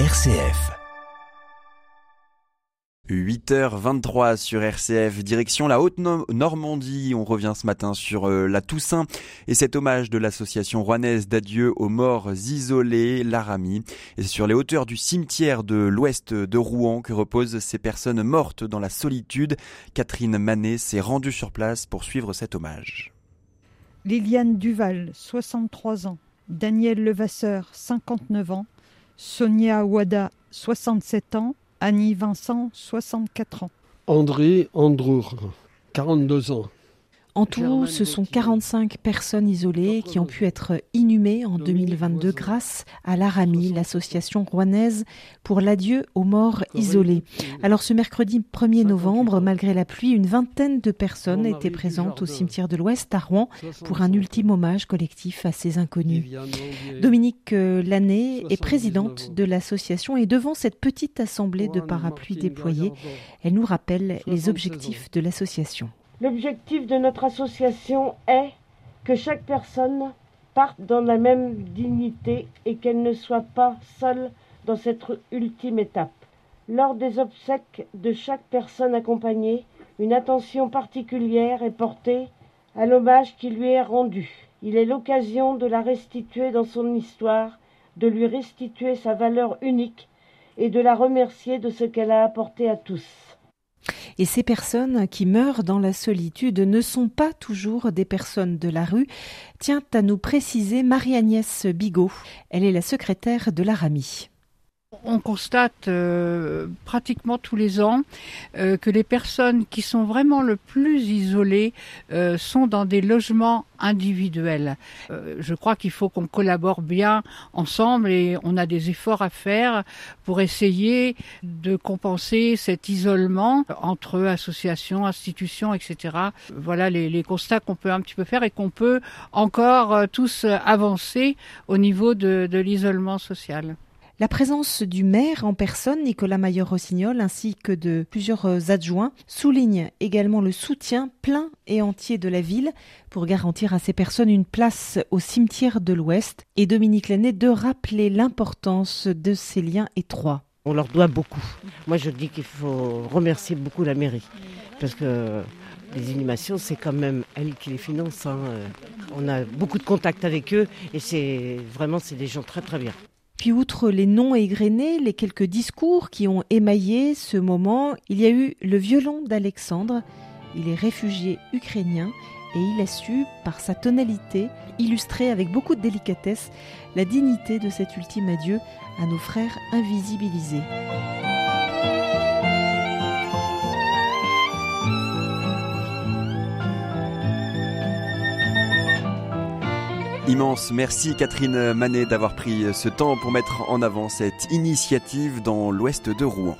RCF. 8h23 sur RCF, direction la Haute-Normandie. On revient ce matin sur euh, la Toussaint et cet hommage de l'association rouennaise d'adieu aux morts isolés, l'Arami. Et c'est sur les hauteurs du cimetière de l'ouest de Rouen que reposent ces personnes mortes dans la solitude. Catherine Manet s'est rendue sur place pour suivre cet hommage. Liliane Duval, 63 ans. Daniel Levasseur, 59 ans. Sonia Ouada, 67 ans, Annie Vincent, 64 ans. André Androur, 42 ans. En tout, ce sont 45 personnes isolées qui ont pu être inhumées en 2022 grâce à l'ARAMI, l'association rouennaise pour l'adieu aux morts isolés. Alors ce mercredi 1er novembre, malgré la pluie, une vingtaine de personnes étaient présentes au cimetière de l'Ouest à Rouen pour un ultime hommage collectif à ces inconnus. Dominique euh, Lanné est présidente de l'association et devant cette petite assemblée de parapluies déployés, elle nous rappelle les objectifs de l'association. L'objectif de notre association est que chaque personne parte dans la même dignité et qu'elle ne soit pas seule dans cette ultime étape. Lors des obsèques de chaque personne accompagnée, une attention particulière est portée à l'hommage qui lui est rendu. Il est l'occasion de la restituer dans son histoire, de lui restituer sa valeur unique et de la remercier de ce qu'elle a apporté à tous. Et ces personnes qui meurent dans la solitude ne sont pas toujours des personnes de la rue, tient à nous préciser Marie-Agnès Bigot. Elle est la secrétaire de l'ARAMI on constate euh, pratiquement tous les ans euh, que les personnes qui sont vraiment le plus isolées euh, sont dans des logements individuels. je crois qu'il faut qu'on collabore bien ensemble et on a des efforts à faire pour essayer de compenser cet isolement entre associations, institutions, etc. Voilà les, les constats qu'on peut un petit peu faire et qu'on peut encore tous avancer au niveau de, de l'isolement social. La présence du maire en personne, Nicolas Maillot-Rossignol, ainsi que de plusieurs adjoints, souligne également le soutien plein et entier de la ville pour garantir à ces personnes une place au cimetière de l'Ouest et Dominique Lannet de rappeler l'importance de ces liens étroits. On leur doit beaucoup. Moi, je dis qu'il faut remercier beaucoup la mairie parce que les inhumations, c'est quand même elle qui les finance. Hein. On a beaucoup de contacts avec eux et c'est vraiment c'est des gens très très bien. Puis outre les noms égrenés, les quelques discours qui ont émaillé ce moment, il y a eu le violon d'Alexandre. Il est réfugié ukrainien et il a su, par sa tonalité, illustrer avec beaucoup de délicatesse la dignité de cet ultime adieu à nos frères invisibilisés. Immense merci Catherine Manet d'avoir pris ce temps pour mettre en avant cette initiative dans l'ouest de Rouen.